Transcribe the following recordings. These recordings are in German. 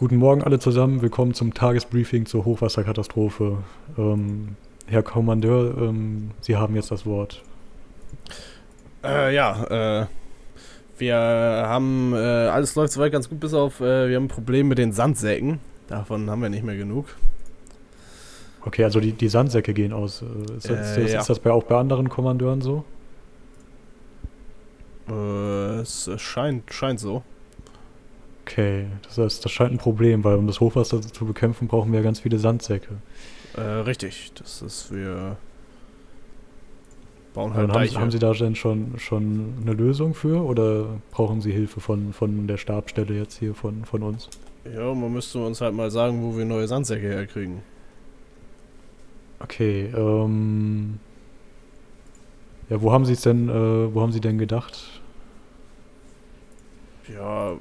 Guten Morgen alle zusammen, willkommen zum Tagesbriefing zur Hochwasserkatastrophe. Ähm, Herr Kommandeur, ähm, Sie haben jetzt das Wort. Äh, ja, äh, wir haben, äh, alles läuft soweit ganz gut, bis auf, äh, wir haben ein Problem mit den Sandsäcken. Davon haben wir nicht mehr genug. Okay, also die, die Sandsäcke gehen aus. Äh, Ist das, Äh, ist, ja. ist das bei, auch bei anderen Kommandeuren so? Äh, es scheint, scheint so. Okay, das heißt, das scheint ein Problem, weil um das Hochwasser zu bekämpfen, brauchen wir ganz viele Sandsäcke. Äh, richtig, das ist, wir bauen halt haben, haben Sie da denn schon, schon eine Lösung für oder brauchen Sie Hilfe von, von der Stabstelle jetzt hier von, von uns? ja, man müsste uns halt mal sagen, wo wir neue Sandsäcke herkriegen. Okay, ähm. Ja, wo haben Sie es denn, äh, wo haben Sie denn gedacht? Ja,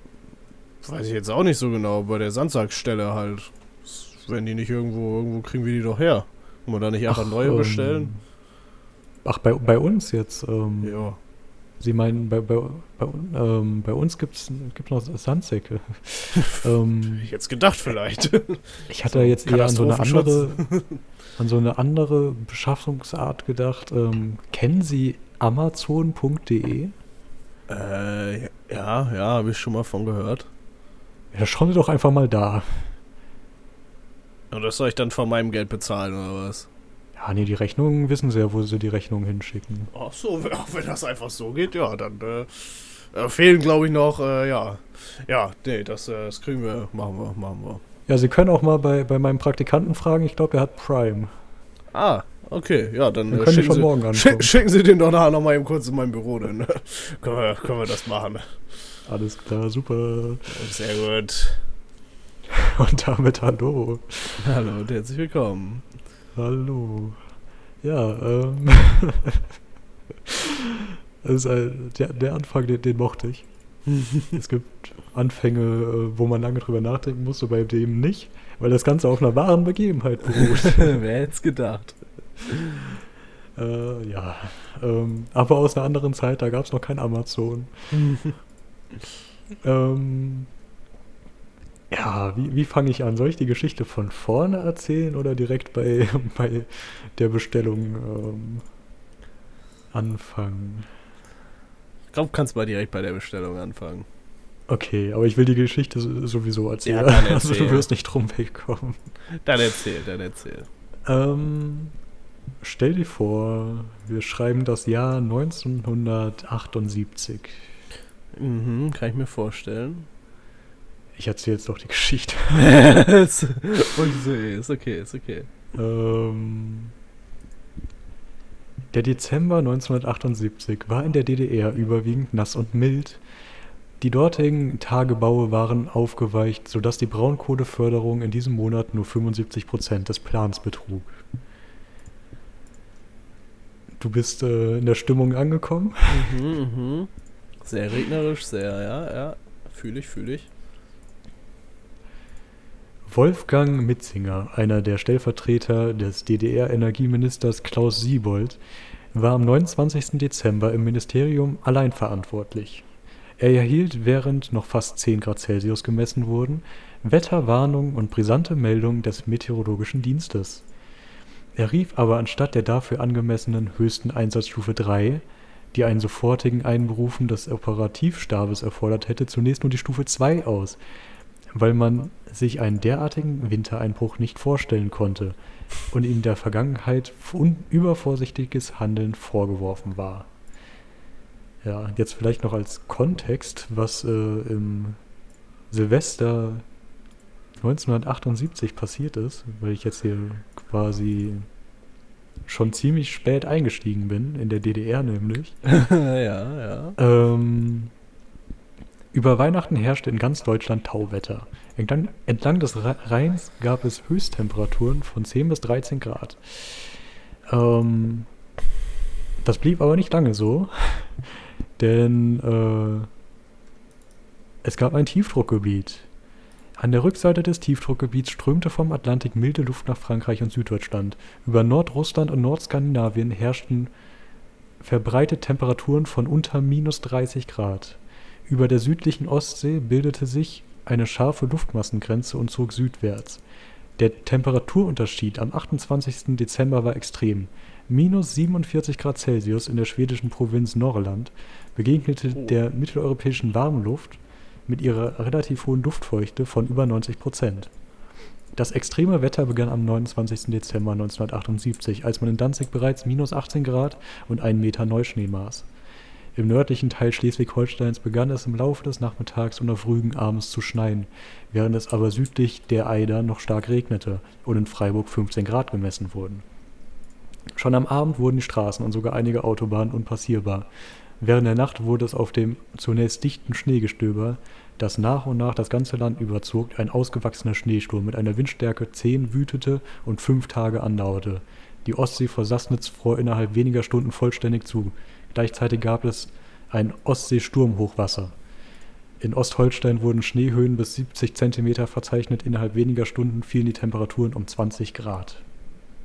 weiß ich jetzt auch nicht so genau, bei der Sandsackstelle halt. Wenn die nicht irgendwo, irgendwo kriegen wir die doch her. Wollen wir da nicht einfach neue ähm, bestellen? Ach, bei, bei uns jetzt. Ähm, Ja. Sie meinen, bei, bei, bei, ähm, bei uns gibt's gibt noch Sandsäcke. ähm, Ich jetzt gedacht vielleicht. ich hatte jetzt eher an so eine andere, an so eine andere Beschaffungsart gedacht. Ähm, kennen Sie Amazon.de? äh, ja, ja, habe ich schon mal von gehört. Ja, schauen Sie doch einfach mal da. Und das soll ich dann von meinem Geld bezahlen oder was? Ja, nee, die Rechnungen wissen Sie ja, wo Sie die Rechnungen hinschicken. Ach so, auch wenn das einfach so geht, ja, dann äh, äh, fehlen glaube ich noch, äh, ja. Ja, nee, das, äh, das kriegen wir, machen wir, machen wir. Ja, Sie können auch mal bei, bei meinem Praktikanten fragen. Ich glaube, er hat Prime. Ah, okay, ja, dann, Dann äh, können schicken, schon Sie, morgen schicken Sie den doch nachher noch mal eben kurz in mein Büro, dann können, wir, können wir das machen. Alles klar, super. Sehr gut. Und damit hallo. Hallo und herzlich willkommen. Hallo. Ja, ähm. ein, der, der Anfang, den, den mochte ich. es gibt Anfänge, äh, wo man lange drüber nachdenken muss, bei dem nicht, weil das Ganze auf einer wahren Begebenheit beruht. Wer hätte es gedacht? äh, ja, ähm, aber aus einer anderen Zeit, da gab es noch kein Amazon. ähm, ja, wie, wie fange ich an? Soll ich die Geschichte von vorne erzählen oder direkt bei, bei der Bestellung ähm, anfangen? Ich glaube, kannst mal direkt bei der Bestellung anfangen. Okay, aber ich will die Geschichte so- sowieso erzählen. dann also du erzähl. wirst nicht drum wegkommen. Dann erzähl, dann erzähl. Ähm, stell dir vor, wir schreiben das Jahr 1978. Mhm, kann ich mir vorstellen. Ich erzähle jetzt doch die Geschichte. Und so ist okay, ist okay. Ähm, der Dezember 1978 war in der DDR überwiegend nass und mild. Die dortigen Tagebaue waren aufgeweicht, sodass die Braunkohleförderung in diesem Monat nur 75% des Plans betrug. Du bist äh, in der Stimmung angekommen? Mhm, mhm. Sehr regnerisch, sehr, ja, ja. Fühle ich, fühle ich. Wolfgang Mitzinger, einer der Stellvertreter des DDR-Energieministers Klaus Siebold, war am 29. Dezember im Ministerium allein verantwortlich. Er erhielt, während noch fast 10 Grad Celsius gemessen wurden, Wetterwarnung und brisante Meldungen des Meteorologischen Dienstes. Er rief aber anstatt der dafür angemessenen höchsten Einsatzstufe 3, die einen sofortigen Einberufen des Operativstabes erfordert hätte, zunächst nur die Stufe 2 aus, weil man sich einen derartigen Wintereinbruch nicht vorstellen konnte und in der Vergangenheit übervorsichtiges Handeln vorgeworfen war. Ja, jetzt vielleicht noch als Kontext, was äh, im Silvester 1978 passiert ist, weil ich jetzt hier quasi schon ziemlich spät eingestiegen bin, in der DDR nämlich. ja, ja. Ähm, über Weihnachten herrschte in ganz Deutschland Tauwetter. Entlang, entlang des Rhe- Rheins gab es Höchsttemperaturen von 10 bis 13 Grad. Ähm, das blieb aber nicht lange so, denn äh, es gab ein Tiefdruckgebiet. An der Rückseite des Tiefdruckgebiets strömte vom Atlantik milde Luft nach Frankreich und Süddeutschland. Über Nordrussland und Nordskandinavien herrschten verbreitet Temperaturen von unter minus 30 Grad. Über der südlichen Ostsee bildete sich eine scharfe Luftmassengrenze und zog südwärts. Der Temperaturunterschied am 28. Dezember war extrem. Minus 47 Grad Celsius in der schwedischen Provinz Norrland begegnete Oh. der mitteleuropäischen Warmluft mit ihrer relativ hohen Luftfeuchte von über 90 Prozent. Das extreme Wetter begann am 29. Dezember 1978, als man in Danzig bereits minus 18 Grad und einen Meter Neuschnee maß. Im nördlichen Teil Schleswig-Holsteins begann es im Laufe des Nachmittags und auf Rügen abends zu schneien, während es aber südlich der Eider noch stark regnete und in Freiburg 15 Grad gemessen wurden. Schon am Abend wurden die Straßen und sogar einige Autobahnen unpassierbar. Während der Nacht wurde es auf dem zunächst dichten Schneegestöber, das nach und nach das ganze Land überzog, ein ausgewachsener Schneesturm mit einer Windstärke 10 wütete und fünf Tage andauerte. Die Ostsee vor Sassnitz fror innerhalb weniger Stunden vollständig zu. Gleichzeitig gab es ein Ostsee-Sturmhochwasser. In Ostholstein wurden Schneehöhen bis 70 Zentimeter verzeichnet. Innerhalb weniger Stunden fielen die Temperaturen um 20 Grad.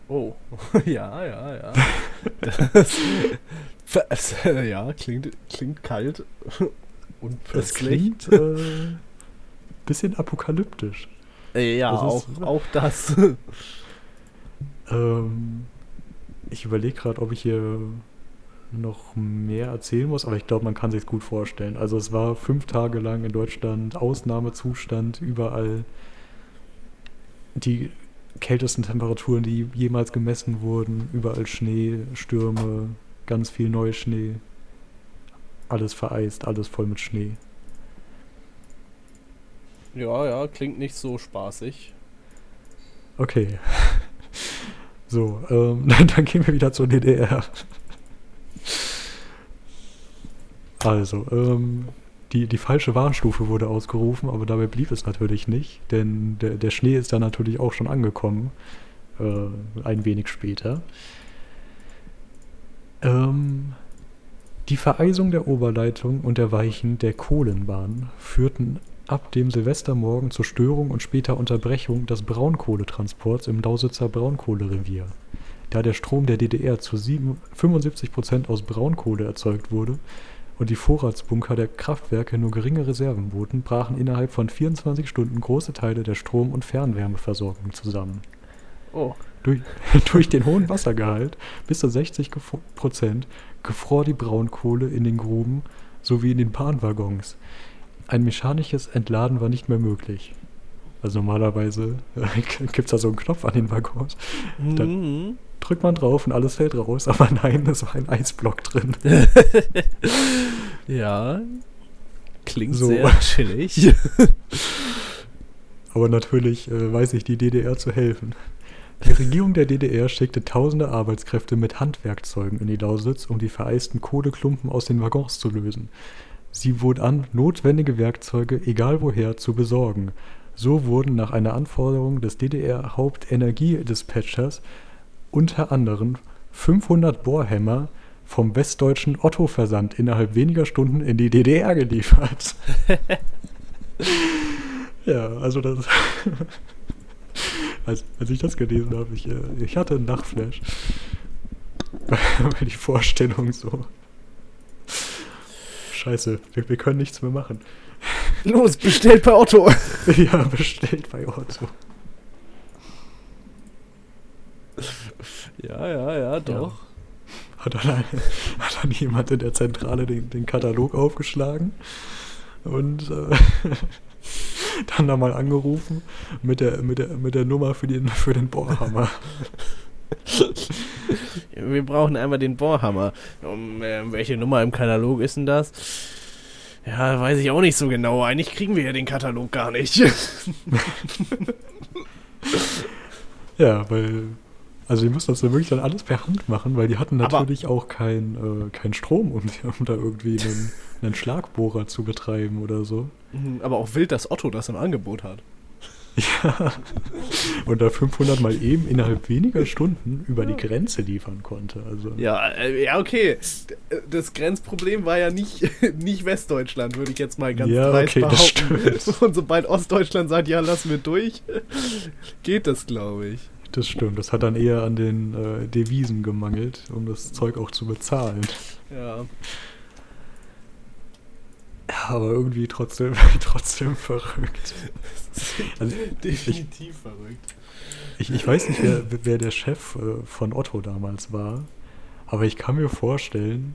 Oh, ja, ja, ja. Das, ja, klingt, klingt kalt und Das klingt äh, bisschen apokalyptisch. Äh, ja, das auch, ist- auch das. Ähm, ich überlege gerade, ob ich hier noch mehr erzählen muss, aber ich glaube, man kann sich gut vorstellen. Also es war fünf Tage lang in Deutschland Ausnahmezustand, überall die kältesten Temperaturen, die jemals gemessen wurden, überall Schnee, Stürme, ganz viel Neuschnee, alles vereist, alles voll mit Schnee. Ja, ja, klingt nicht so spaßig. Okay. So, ähm, dann gehen wir wieder zur DDR. Also, ähm, die, die falsche Warnstufe wurde ausgerufen, aber dabei blieb es natürlich nicht, denn der, der Schnee ist dann natürlich auch schon angekommen, äh, ein wenig später. Ähm, die Vereisung der Oberleitung und der Weichen der Kohlenbahn führten ab dem Silvestermorgen zur Störung und später Unterbrechung des Braunkohletransports im Lausitzer Braunkohlerevier. Da der Strom der DDR zu sieben- 75% aus Braunkohle erzeugt wurde und die Vorratsbunker der Kraftwerke nur geringe Reserven boten, brachen innerhalb von 24 Stunden große Teile der Strom- und Fernwärmeversorgung zusammen. Oh, Durch, durch den hohen Wassergehalt bis zu 60 gefo- Prozent gefror die Braunkohle in den Gruben sowie in den Bahnwaggons. Ein mechanisches Entladen war nicht mehr möglich. Also normalerweise äh, gibt es da so einen Knopf an den Waggons. Dann- Mhm. Drückt man drauf und alles fällt raus, aber nein, es war ein Eisblock drin. Ja, klingt So. sehr chillig. Aber natürlich äh, weiß sich die DDR zu helfen. Die Regierung der DDR schickte tausende Arbeitskräfte mit Handwerkzeugen in die Lausitz, um die vereisten Kohleklumpen aus den Waggons zu lösen. Sie bot an, notwendige Werkzeuge, egal woher, zu besorgen. So wurden nach einer Anforderung des DDR-Hauptenergiedispatchers unter anderem 500 Bohrhämmer vom westdeutschen Otto-Versand innerhalb weniger Stunden in die DDR geliefert. ja, also das. als, als ich das gelesen habe, ich, äh, ich hatte einen Nachtflash. Weil die Vorstellung so. Scheiße, wir, wir können nichts mehr machen. Los, bestellt bei Otto. ja, bestellt bei Otto. Ja, ja, ja, doch. Hat dann, hat dann jemand in der Zentrale den, den Katalog aufgeschlagen und äh, dann da mal angerufen mit der, mit der, mit der Nummer für den, für den Bohrhammer. Wir brauchen einmal den Bohrhammer. Um, äh, welche Nummer im Katalog ist denn das? Ja, weiß ich auch nicht so genau. Eigentlich kriegen wir ja den Katalog gar nicht. Ja, weil. Also die mussten das dann wirklich dann alles per Hand machen, weil die hatten Aber- natürlich auch keinen äh, keinen Strom, um, um da irgendwie einen, einen Schlagbohrer zu betreiben oder so. Mhm, Aber auch wild, dass Otto das im Angebot hat. Ja. Und da 500 mal eben innerhalb weniger Stunden über die Grenze liefern konnte. Also Ja, äh, ja, okay. Das Grenzproblem war ja nicht, nicht Westdeutschland, würde ich jetzt mal ganz Ja, dreist okay, das behaupten. Und sobald Ostdeutschland sagt, ja, lass mir durch, geht das, glaube ich. Das stimmt. Das hat dann eher an den äh, Devisen gemangelt, um das Zeug auch zu bezahlen. Ja. Ja, aber irgendwie trotzdem, trotzdem verrückt. Also, Definitiv ich, verrückt. Ich, ich weiß nicht, wer, wer der Chef äh, von Otto damals war, aber ich kann mir vorstellen,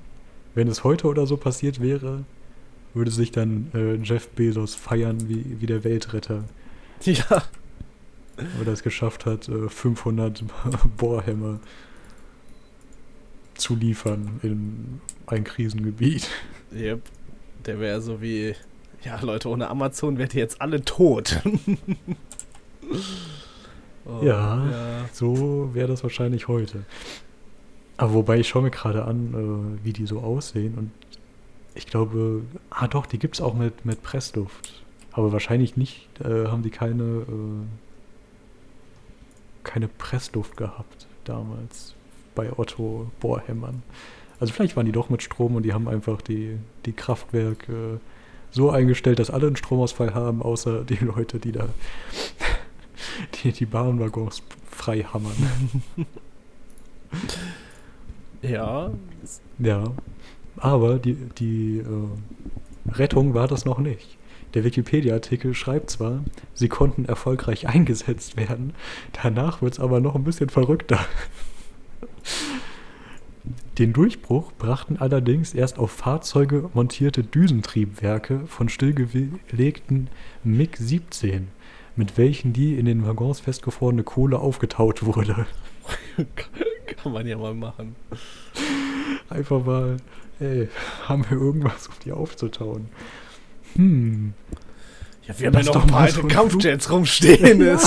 wenn es heute oder so passiert wäre, würde sich dann äh, Jeff Bezos feiern wie, wie der Weltretter. Ja. Weil er es geschafft hat, äh, 500 Bohrhämmer zu liefern in ein Krisengebiet. Yep. Der wäre so wie, ja Leute, ohne Amazon wärt ihr jetzt alle tot. oh, ja, ja, so wäre das wahrscheinlich heute. Aber wobei ich schaue mir gerade an, äh, wie die so aussehen und ich glaube, ah doch, die gibt es auch mit, mit Pressluft. Aber wahrscheinlich nicht, äh, haben die keine, äh, keine Pressluft gehabt damals bei Otto Bohrhämmern. Also vielleicht waren die doch mit Strom und die haben einfach die, die Kraftwerke so eingestellt, dass alle einen Stromausfall haben, außer die Leute, die da die, die Bahnwaggons frei hammern. Ja. Ja. Aber die, die äh, Rettung war das noch nicht. Der Wikipedia-Artikel schreibt zwar, sie konnten erfolgreich eingesetzt werden, danach wird es aber noch ein bisschen verrückter. Den Durchbruch brachten allerdings erst auf Fahrzeuge montierte Düsentriebwerke von stillgelegten MiG-17, mit welchen die in den Waggons festgefrorene Kohle aufgetaut wurde. Kann man ja mal machen. Einfach mal, ey, haben wir irgendwas, um die aufzutauen? Hm. Ja, wir haben ja noch ein paar alte Kampfjets rumstehen. ja.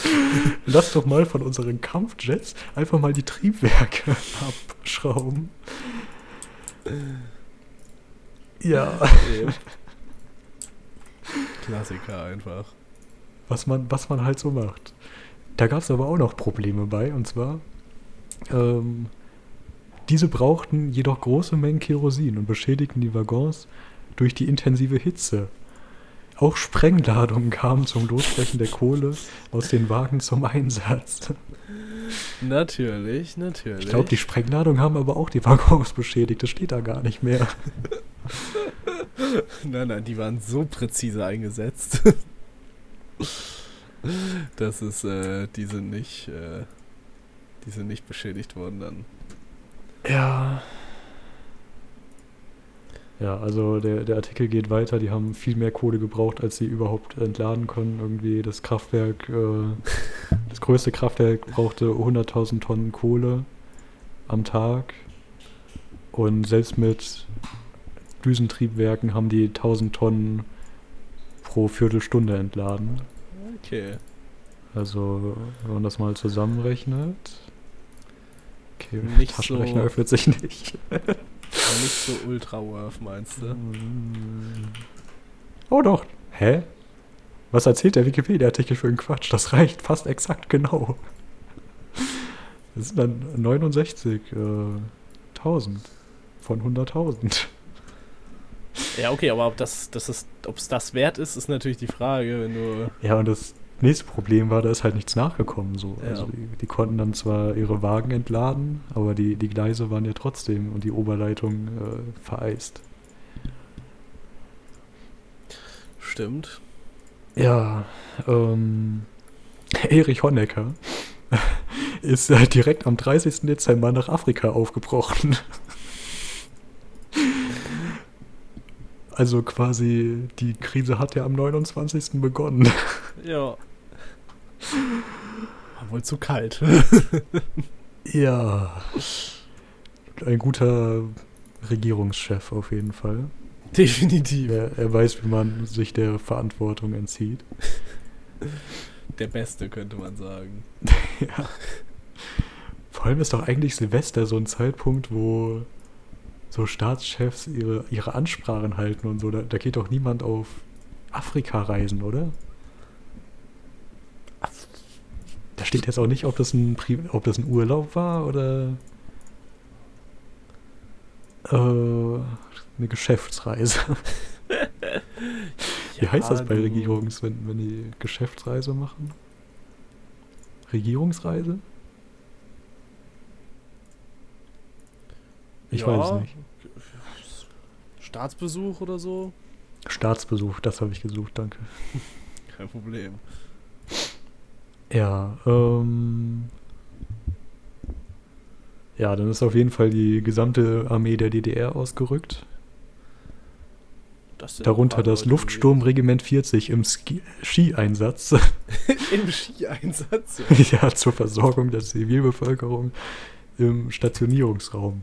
Lass doch mal von unseren Kampfjets einfach mal die Triebwerke abschrauben. Ja. Klassiker einfach. Was man, was man halt so macht. Da gab es aber auch noch Probleme bei, und zwar, ähm, diese brauchten jedoch große Mengen Kerosin und beschädigten die Waggons durch die intensive Hitze. Auch Sprengladungen kamen zum Losbrechen der Kohle aus den Wagen zum Einsatz. Natürlich, natürlich. Ich glaube, die Sprengladungen haben aber auch die Waggons beschädigt. Das steht da gar nicht mehr. nein, nein, die waren so präzise eingesetzt. Das ist, äh, die sind nicht, äh, die sind nicht beschädigt worden dann. Ja. Ja, also der, der Artikel geht weiter, die haben viel mehr Kohle gebraucht, als sie überhaupt entladen können. Irgendwie das Kraftwerk, äh, das größte Kraftwerk brauchte 100.000 Tonnen Kohle am Tag. Und selbst mit Düsentriebwerken haben die 1000 Tonnen pro Viertelstunde entladen. Okay. Also, wenn man das mal zusammenrechnet. Okay, nicht Taschenrechner so, öffnet sich nicht. nicht so ultra worth, meinst du? Oh doch. Hä? Was erzählt der Wikipedia-Artikel für einen Quatsch? Das reicht fast exakt genau. Das sind dann 69.000 äh, von 100.000. Ja, okay, aber ob das, das ist, ob es das wert ist, ist natürlich die Frage, wenn du. Ja, und das nächste Problem war, da ist halt nichts nachgekommen. So. Ja. Also die, die, konnten dann zwar ihre Wagen entladen, aber die, die Gleise waren ja trotzdem und die Oberleitung äh, vereist. Stimmt. Ja, ähm, Erich Honecker ist äh, direkt am 30. Dezember nach Afrika aufgebrochen. Also quasi, die Krise hat ja am 29. begonnen. Ja. War wohl zu kalt. ja. Ein guter Regierungschef auf jeden Fall. Definitiv. Er, er weiß, wie man sich der Verantwortung entzieht. Der Beste, könnte man sagen. ja. Vor allem ist doch eigentlich Silvester so ein Zeitpunkt, wo so Staatschefs ihre, ihre Ansprachen halten und so. Da, da geht doch niemand auf Afrika reisen, oder? Da steht jetzt auch nicht, ob das ein, ob das ein Urlaub war oder äh, eine Geschäftsreise. Wie ja, heißt das bei Regierungs, wenn, wenn die Geschäftsreise machen? Regierungsreise? Ich ja, weiß nicht. Staatsbesuch oder so? Staatsbesuch, das habe ich gesucht, danke. Kein Problem. Ja, ähm. Ja, dann ist auf jeden Fall die gesamte Armee der DDR ausgerückt. Das Darunter das Luftsturmregiment 40 im Ski Skieinsatz. Im Skieinsatz. ja, zur Versorgung der Zivilbevölkerung im Stationierungsraum.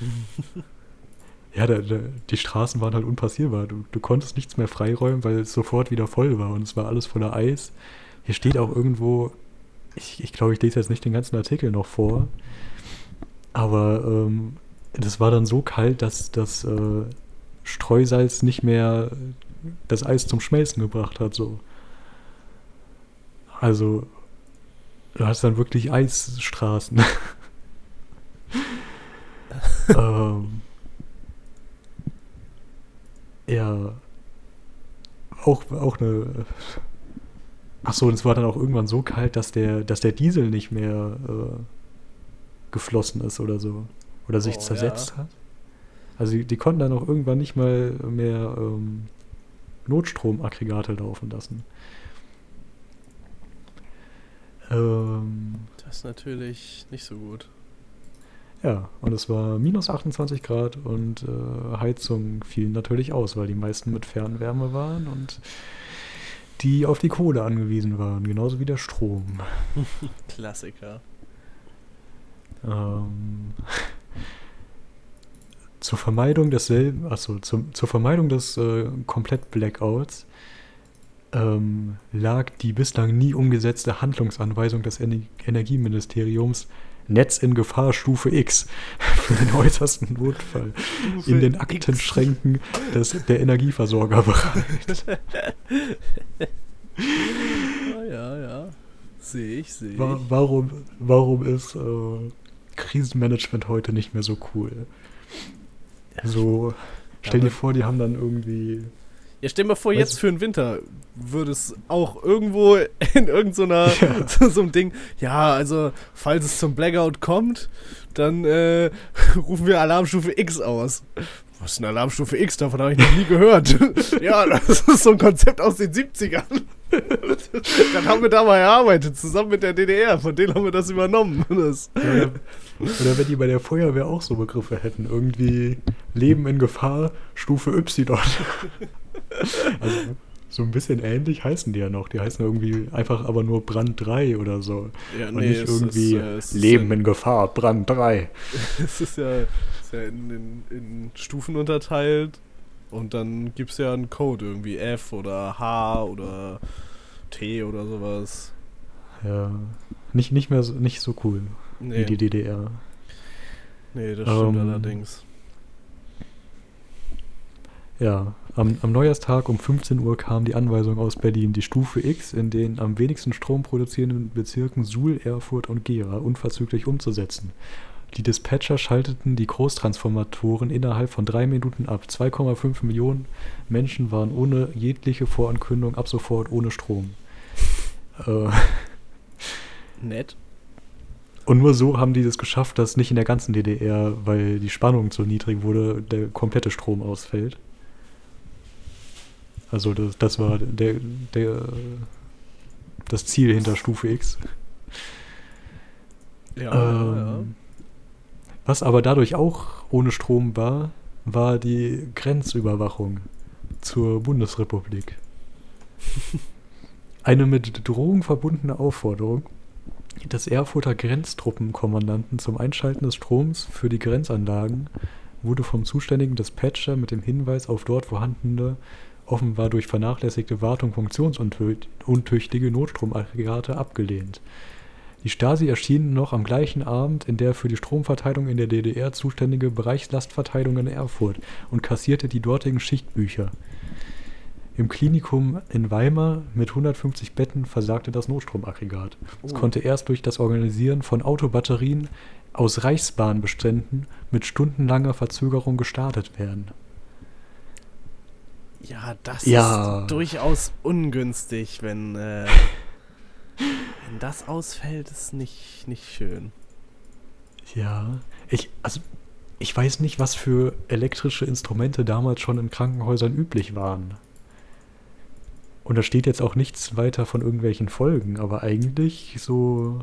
ja, da, da, die Straßen waren halt unpassierbar. Du, du konntest nichts mehr freiräumen, weil es sofort wieder voll war und es war alles voller Eis. Hier steht auch irgendwo, ich, ich glaube, ich lese jetzt nicht den ganzen Artikel noch vor, aber ähm, das war dann so kalt, dass das äh, Streusalz nicht mehr das Eis zum Schmelzen gebracht hat. So. Also, du hast dann wirklich Eisstraßen. ähm, ja. Auch, auch eine. Achso, und es war dann auch irgendwann so kalt, dass der, dass der Diesel nicht mehr äh, geflossen ist oder so. Oder sich Oh, zersetzt ja. hat. Also die, die konnten dann auch irgendwann nicht mal mehr ähm, Notstromaggregate laufen lassen. Ähm, Das ist natürlich nicht so gut. ja, und es war minus 28 Grad und äh, Heizung fielen natürlich aus, weil die meisten mit Fernwärme waren und die auf die Kohle angewiesen waren, genauso wie der Strom. Klassiker. Ähm, zur Vermeidung desselben, zum, zur Vermeidung des äh, Komplett-Blackouts ähm, lag die bislang nie umgesetzte Handlungsanweisung des Ener Energieministeriums Netz in Gefahr Stufe X für den äußersten Notfall in den Aktenschränken des, der Energieversorger bereit. Ah, ja, ja. Sehe ich, sehe Wa- ich. Warum, warum ist äh, Krisenmanagement heute nicht mehr so cool? So, stell dir vor, die haben dann irgendwie. Ja, stell dir mal vor, Weißt jetzt für den Winter würde es auch irgendwo in irgendeiner so, Ja. so, so einem Ding, ja, also falls es zum Blackout kommt, dann äh, rufen wir Alarmstufe X aus. Was ist eine Alarmstufe X? Davon habe ich noch nie gehört. ja, das ist so ein Konzept aus den 70ern. dann haben wir da mal erarbeitet, zusammen mit der DDR. Von denen haben wir das übernommen. Das, Oder, oder wenn die bei der Feuerwehr auch so Begriffe hätten. Irgendwie Leben in Gefahr, Stufe Y. also, so ein bisschen ähnlich heißen die ja noch. Die heißen irgendwie einfach aber nur Brand 3 oder so. ja, Und nicht irgendwie ist, äh, ist Leben ja, in Gefahr, Brand 3. Es ist ja, ist ja in, in, in Stufen unterteilt und dann gibt es ja einen Code irgendwie F oder H oder T oder sowas. Ja. Nicht, nicht mehr so, nicht so cool Nee, wie die DDR. nee das stimmt Ähm, allerdings. Ja, am, am Neujahrstag um 15 Uhr kam die Anweisung aus Berlin, die Stufe X in den am wenigsten Strom produzierenden Bezirken Suhl, Erfurt und Gera unverzüglich umzusetzen. Die Dispatcher schalteten die Großtransformatoren innerhalb von drei Minuten ab. 2,5 Millionen Menschen waren ohne jegliche Vorankündigung ab sofort ohne Strom. Äh, Nett. und nur so haben die es geschafft, dass nicht in der ganzen DDR, weil die Spannung zu niedrig wurde, der komplette Strom ausfällt. Also das, das war der, der, das Ziel hinter Stufe X. Ja, ja. Ähm, Was aber dadurch auch ohne Strom war, war die Grenzüberwachung zur Bundesrepublik. Eine mit Drohung verbundene Aufforderung des Erfurter Grenztruppenkommandanten zum Einschalten des Stroms für die Grenzanlagen wurde vom zuständigen Dispatcher mit dem Hinweis auf dort vorhandene, offenbar durch vernachlässigte Wartung funktionsuntüchtige Notstromaggregate abgelehnt. Die Stasi erschien noch am gleichen Abend in der für die Stromverteilung in der DDR zuständige Bereichslastverteilung in Erfurt und kassierte die dortigen Schichtbücher. Im Klinikum in Weimar mit 150 Betten versagte das Notstromaggregat. Es Oh. konnte erst durch das Organisieren von Autobatterien aus Reichsbahnbeständen mit stundenlanger Verzögerung gestartet werden. Ja, das Ja. ist durchaus ungünstig, wenn, äh, wenn das ausfällt, ist nicht, nicht schön. Ja, ich, also, ich weiß nicht, was für elektrische Instrumente damals schon in Krankenhäusern üblich waren. Und da steht jetzt auch nichts weiter von irgendwelchen Folgen, aber eigentlich so,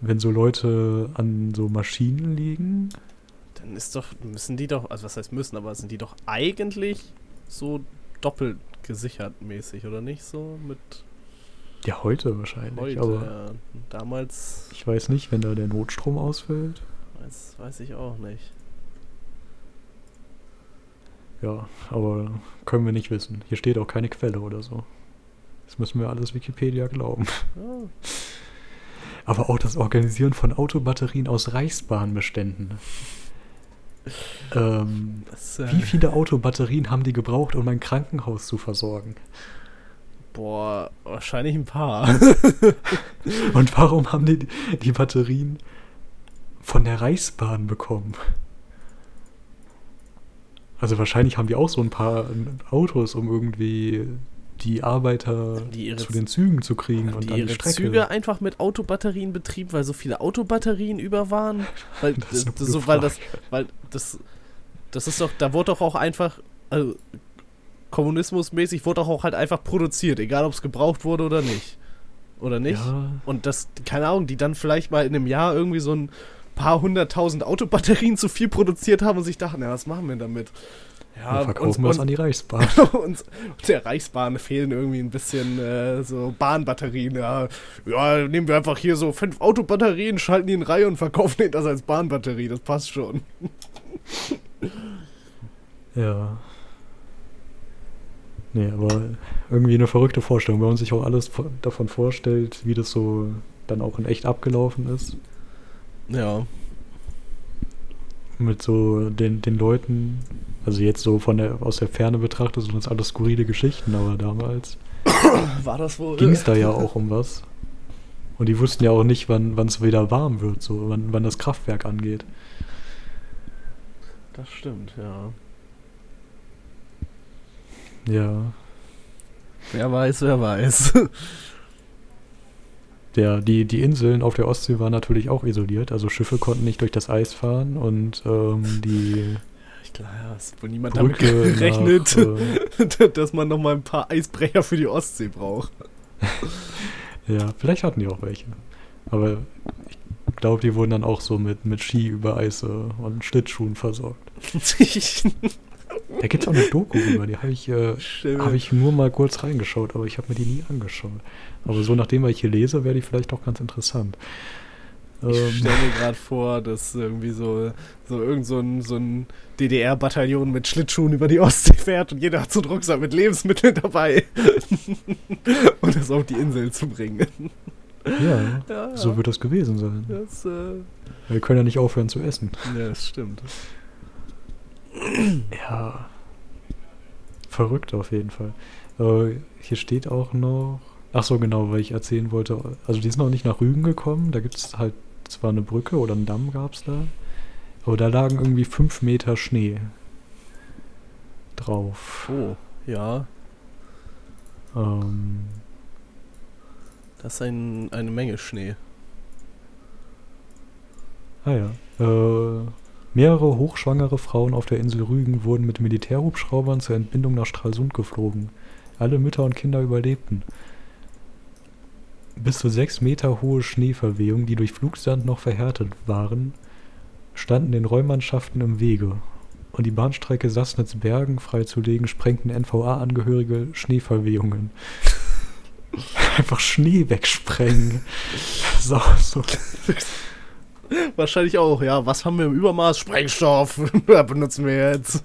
wenn so Leute an so Maschinen liegen, Dann ist doch, müssen die doch, also was heißt müssen, aber sind die doch eigentlich so doppelt gesichert mäßig, oder nicht? So mit ja heute wahrscheinlich, heute. aber ja. Damals ich weiß nicht, wenn da der Notstrom ausfällt. weiß, weiß ich auch nicht. Ja, aber können wir nicht wissen. Hier steht auch keine Quelle oder so. Das müssen wir alles Wikipedia glauben. Ja, Aber auch das Organisieren von Autobatterien aus Reichsbahnbeständen. Ähm, das, äh, wie viele Autobatterien haben die gebraucht, um ein Krankenhaus zu versorgen? Boah, wahrscheinlich ein paar. Und warum haben die die Batterien von der Reichsbahn bekommen? Also wahrscheinlich haben die auch so ein paar Autos, um irgendwie die Arbeiter Die ihre zu den Zügen zu kriegen und die dann die ihre Strecke. Züge einfach mit Autobatterien betrieben, weil so viele Autobatterien über waren? Weil Das das, so, weil das, weil das, das ist doch, da wurde doch auch einfach, also kommunismusmäßig wurde doch auch halt einfach produziert, egal ob es gebraucht wurde oder nicht. Oder nicht? Ja, Und das, keine Ahnung, die dann vielleicht mal in einem Jahr irgendwie so ein paar hunderttausend Autobatterien zu viel produziert haben und sich dachten, ja, was machen wir damit? Ja, wir verkaufen wir es an die Reichsbahn. uns der Reichsbahn fehlen irgendwie ein bisschen äh, so Bahnbatterien. Ja. ja, nehmen wir einfach hier so fünf Autobatterien, schalten die in Reihe und verkaufen denen das als Bahnbatterie. Das passt schon. Ja. Nee, aber irgendwie eine verrückte Vorstellung, wenn man sich auch alles vo- davon vorstellt, wie das so dann auch in echt abgelaufen ist. Ja. Mit so den, den Leuten, also jetzt so von der, aus der Ferne betrachtet, sind das alles skurrile Geschichten, aber damals War das wohl? ging es da ja auch um was. Und die wussten ja auch nicht, wann es wieder warm wird, so wann, wann das Kraftwerk angeht. Das stimmt, ja. Ja. Wer weiß, wer weiß. Der, die, die Inseln auf der Ostsee waren natürlich auch isoliert, also Schiffe konnten nicht durch das Eis fahren und ähm, die Ja, ist wohl niemand damit Brücke gerechnet, nach, äh, dass man nochmal ein paar Eisbrecher für die Ostsee braucht. ja, vielleicht hatten die auch welche. Aber ich glaube, die wurden dann auch so mit, mit Ski über Eis äh, und Schlittschuhen versorgt. Da gibt es auch eine Doku über, die habe ich, äh, hab ich nur mal kurz reingeschaut, aber ich habe mir die nie angeschaut. Aber so nachdem, was ich hier lese, wäre die vielleicht doch ganz interessant. Ich Ähm, stelle mir gerade vor, dass irgendwie so, so irgend so ein, so ein DDR-Bataillon mit Schlittschuhen über die Ostsee fährt und jeder hat so einen Rucksack mit Lebensmitteln dabei. und das auf die Insel zu bringen. ja, Ja, so wird das gewesen sein. das, äh, Wir können ja nicht aufhören zu essen. ja, das stimmt. Ja. Verrückt auf jeden Fall. Äh, hier steht auch noch. Ach so, genau, weil ich erzählen wollte. Also, die sind noch nicht nach Rügen gekommen. Da gibt es halt zwar eine Brücke oder einen Damm gab es da. Aber da lagen irgendwie fünf Meter Schnee drauf. Oh, ja, Ähm, das ist ein, eine Menge Schnee. ah ja. Äh, mehrere hochschwangere Frauen auf der Insel Rügen wurden mit Militärhubschraubern zur Entbindung nach Stralsund geflogen. Alle Mütter und Kinder überlebten. Bis zu sechs Meter hohe Schneeverwehungen, die durch Flugsand noch verhärtet waren, standen den Räummannschaften im Wege. Und die Bahnstrecke Sassnitz-Bergen freizulegen, sprengten NVA-Angehörige Schneeverwehungen. Einfach Schnee wegsprengen. So, so. Wahrscheinlich auch, ja. Was haben wir im Übermaß? Sprengstoff. benutzen wir jetzt.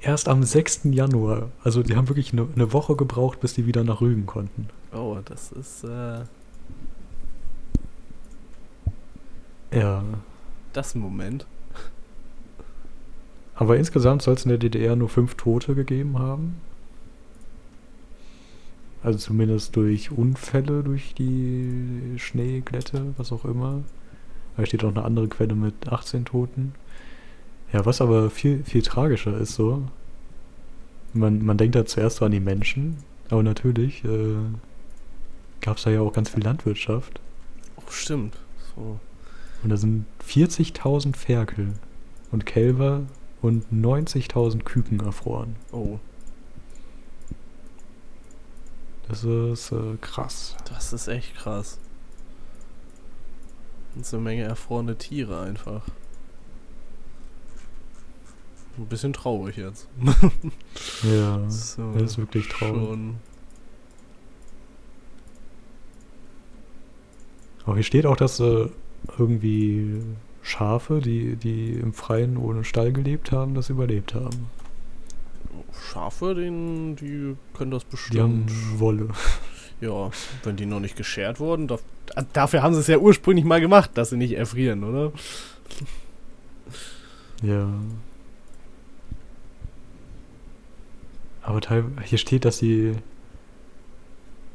Erst am 6. Januar. Also die haben wirklich eine, eine Woche gebraucht, bis die wieder nach Rügen konnten. Oh, das ist, äh, Ja. das ist ein Moment. Aber insgesamt soll es in der DDR nur fünf Tote gegeben haben. Also zumindest durch Unfälle, durch die Schneeglätte, was auch immer. Da steht auch eine andere Quelle mit 18 Toten. Ja, was aber viel, viel tragischer ist so. Man, man denkt da zuerst so an die Menschen, aber natürlich äh, gab es da ja auch ganz viel Landwirtschaft. Oh, stimmt. So. Und da sind 40.000 Ferkel und Kälber und 90.000 Küken erfroren. Oh, Das ist äh, krass. das ist echt krass. Und so eine Menge erfrorene Tiere einfach. Ein bisschen traurig jetzt. Ja, So, das ist wirklich traurig. Schon. Aber hier steht auch, dass äh, irgendwie Schafe, die, die im Freien ohne Stall gelebt haben, das überlebt haben. Schafe, den, die können das Die haben bestimmt. Wolle. Ja, wenn die noch nicht geschert wurden, da, dafür haben sie es ja ursprünglich mal gemacht, dass sie nicht erfrieren, oder? Ja. Aber hier steht, dass sie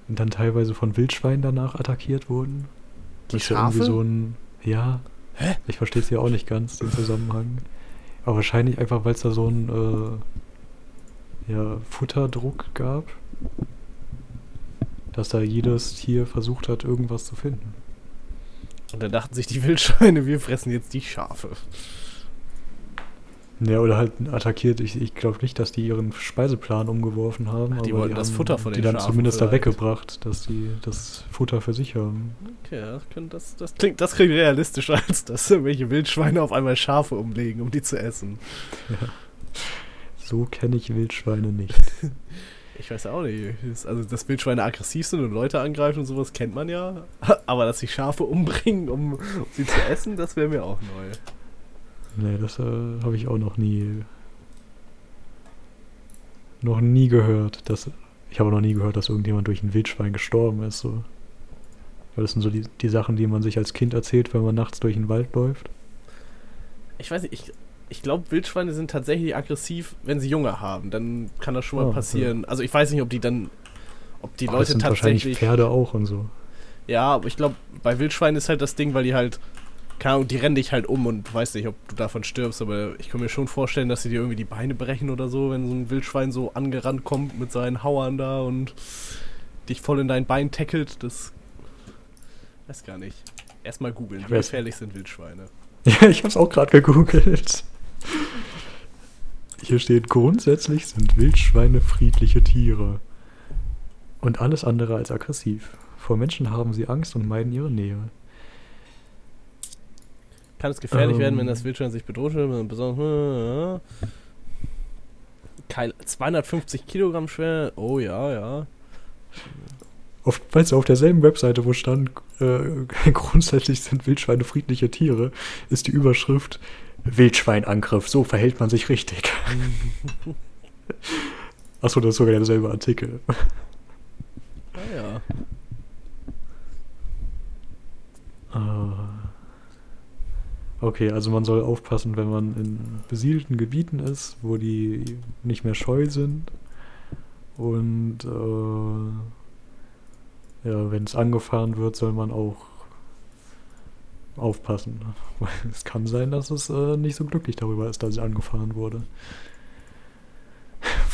dann teilweise von Wildschweinen danach attackiert wurden. Die Das ist ja irgendwie Schafe? so ein. Ja. Hä? Ich verstehe es ja auch nicht ganz, den Zusammenhang. Aber wahrscheinlich einfach, weil es da so ein äh, ja, Futterdruck gab. Dass da jedes Tier versucht hat, irgendwas zu finden. Und dann dachten sich die Wildschweine, wir fressen jetzt die Schafe. Ja, oder halt attackiert. Ich, ich glaube nicht, dass die ihren Speiseplan umgeworfen haben. Ach, die wollten das haben Futter von Die den dann Schafen zumindest da vielleicht. weggebracht, dass die das Futter für sich haben. Okay, das, das, das, klingt, das klingt realistischer, als dass irgendwelche Wildschweine auf einmal Schafe umlegen, um die zu essen. So kenne ich Wildschweine nicht. Ich weiß auch nicht. Also, dass Wildschweine aggressiv sind und Leute angreifen und sowas kennt man ja. Aber dass sie Schafe umbringen, um, um sie zu essen, das wäre mir auch neu. Nee, das äh, habe ich auch noch nie. Noch nie gehört. Dass, ich habe noch nie gehört, dass irgendjemand durch ein Wildschwein gestorben ist. So. Weil das sind so die, die Sachen, die man sich als Kind erzählt, wenn man nachts durch den Wald läuft. Ich weiß nicht, ich, ich glaube, Wildschweine sind tatsächlich aggressiv, wenn sie Junge haben. Dann kann das schon mal Ah, passieren. Also, ich weiß nicht, ob die dann. Ob die das Leute sind wahrscheinlich tatsächlich. Pferde auch und so. Ja, aber ich glaube, bei Wildschweinen ist halt das Ding, weil die halt, keine Ahnung, die rennen dich halt um und du weißt nicht, ob du davon stirbst, aber ich kann mir schon vorstellen, dass sie dir irgendwie die Beine brechen oder so, wenn so ein Wildschwein so angerannt kommt mit seinen Hauern da und dich voll in dein Bein tackelt. Das. Weiß gar nicht. Erstmal googeln, wie gefährlich sind Wildschweine. Ja, ich habe es auch gerade gegoogelt. Hier steht, grundsätzlich sind Wildschweine friedliche Tiere. Und alles andere als aggressiv. Vor Menschen haben sie Angst und meiden ihre Nähe. Kann es gefährlich Ähm. werden, wenn das Wildschwein sich bedroht wird? Keil 250 Kilogramm schwer. Oh ja, ja. Auf, weißt du, auf derselben Webseite, wo stand, äh, grundsätzlich sind Wildschweine friedliche Tiere, ist die Überschrift Wildschweinangriff, so verhält man sich richtig. Achso, das ist sogar derselbe Artikel. Ah ja. Ah. Okay, also man soll aufpassen, wenn man in besiedelten Gebieten ist, wo die nicht mehr scheu sind. Und äh, ja, wenn es angefahren wird, soll man auch aufpassen. Weil Es kann sein, dass es äh, nicht so glücklich darüber ist, dass es angefahren wurde.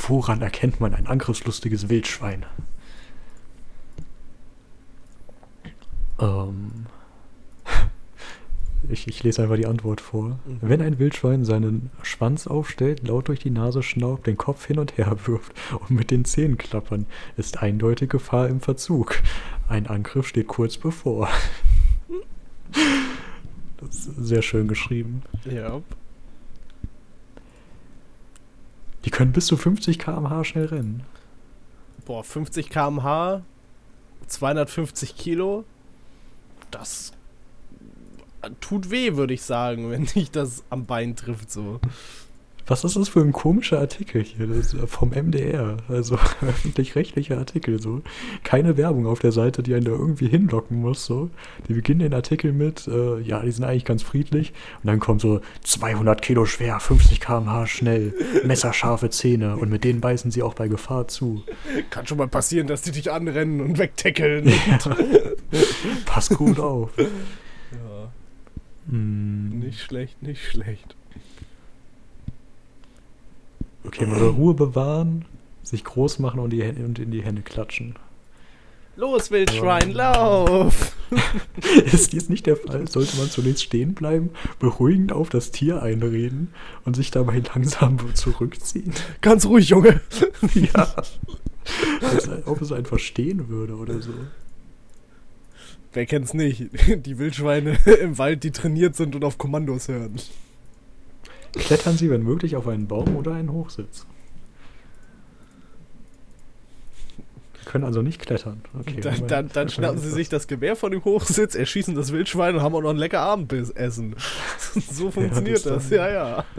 Woran erkennt man ein angriffslustiges Wildschwein? Ähm, ich, ich lese einfach die Antwort vor. Mhm. Wenn ein Wildschwein seinen Schwanz aufstellt, laut durch die Nase schnaubt, den Kopf hin und her wirft und mit den Zähnen klappern, ist eindeutig Gefahr im Verzug. Ein Angriff steht kurz bevor. Das ist sehr schön geschrieben. Ja. Die können bis zu 50 km/h schnell rennen. Boah, 50 km/h, 250 Kilo, das tut weh, würde ich sagen, wenn dich das am Bein trifft so. Was ist das für ein komischer Artikel hier? Das ist vom MDR, also öffentlich-rechtlicher Artikel so. Keine Werbung auf der Seite, die einen da irgendwie hinlocken muss so. Die beginnen den Artikel mit, äh, ja, die sind eigentlich ganz friedlich und dann kommt so 200 Kilo schwer, 50 km/h schnell, messerscharfe Zähne und mit denen beißen sie auch bei Gefahr zu. Kann schon mal passieren, dass die dich anrennen und wegtackeln. Pass gut auf. ja, Hm, nicht schlecht, nicht schlecht. Okay, man soll Ruhe bewahren, sich groß machen und, die, Hände- und in die Hände klatschen. Los, Wildschwein, lauf! Ist dies nicht der Fall, sollte man zunächst stehen bleiben, beruhigend auf das Tier einreden und sich dabei langsam zurückziehen. Ganz ruhig, Junge. Ja. Als ob es einen verstehen würde oder so. Wer kennt's nicht? Die Wildschweine im Wald, die trainiert sind und auf Kommandos hören. Klettern Sie, wenn möglich, auf einen Baum oder einen Hochsitz. Sie können also nicht klettern. Okay, Dann, dann, dann schnappen sie sich das Gewehr von dem Hochsitz, erschießen das Wildschwein und haben auch noch ein lecker Abendessen. so funktioniert bis dann. das, ja, ja.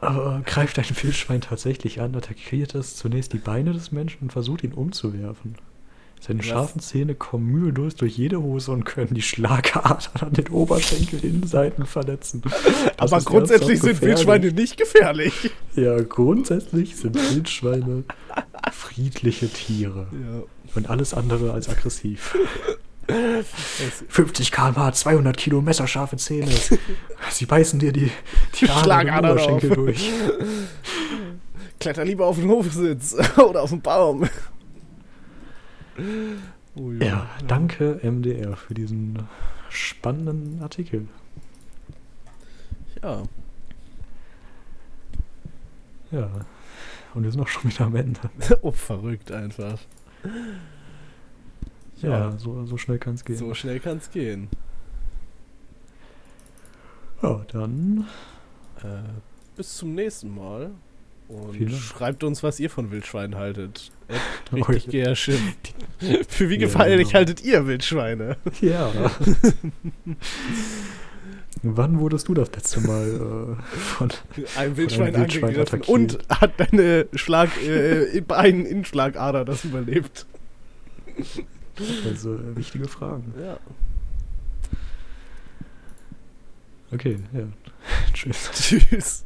Aber greift ein Wildschwein tatsächlich an, attackiert es zunächst die Beine des Menschen und versucht ihn umzuwerfen. Seine Was? scharfen Zähne kommen mühelos durch jede Hose und können die Schlagadern an den Oberschenkelinnenseiten verletzen. Das Aber grundsätzlich sind. Wildschweine nicht gefährlich. Ja, grundsätzlich sind Wildschweine friedliche Tiere Ja. und alles andere als aggressiv. Es- 50 km/h, 200 Kilo messerscharfe Zähne. Sie beißen dir die, die im Schlagadern Oberschenkel auf. durch. Kletter lieber auf den Hochsitz oder auf den Baum. Oh, Ja, danke MDR für diesen spannenden Artikel. Ja. Ja. Und wir sind auch schon wieder am Ende. Oh, verrückt einfach. Ja, so, so schnell kann es gehen. So schnell kann's gehen. Ja, dann Äh, bis zum nächsten Mal. Und Vielen schreibt uns, was ihr von Wildschweinen haltet. Oh, Richtig ja. Gerschiff. Für wie Ja, gefährlich genau. haltet ihr Wildschweine? Ja. Wann wurdest du das letzte Mal äh, von. Ein Wildschwein Wildschwein angegriffen attackiert. und hat deine Schlag, äh, Bein Innenschlagader das überlebt. Also, äh, wichtige Fragen. Ja. Okay, ja. Tschüss. Tschüss.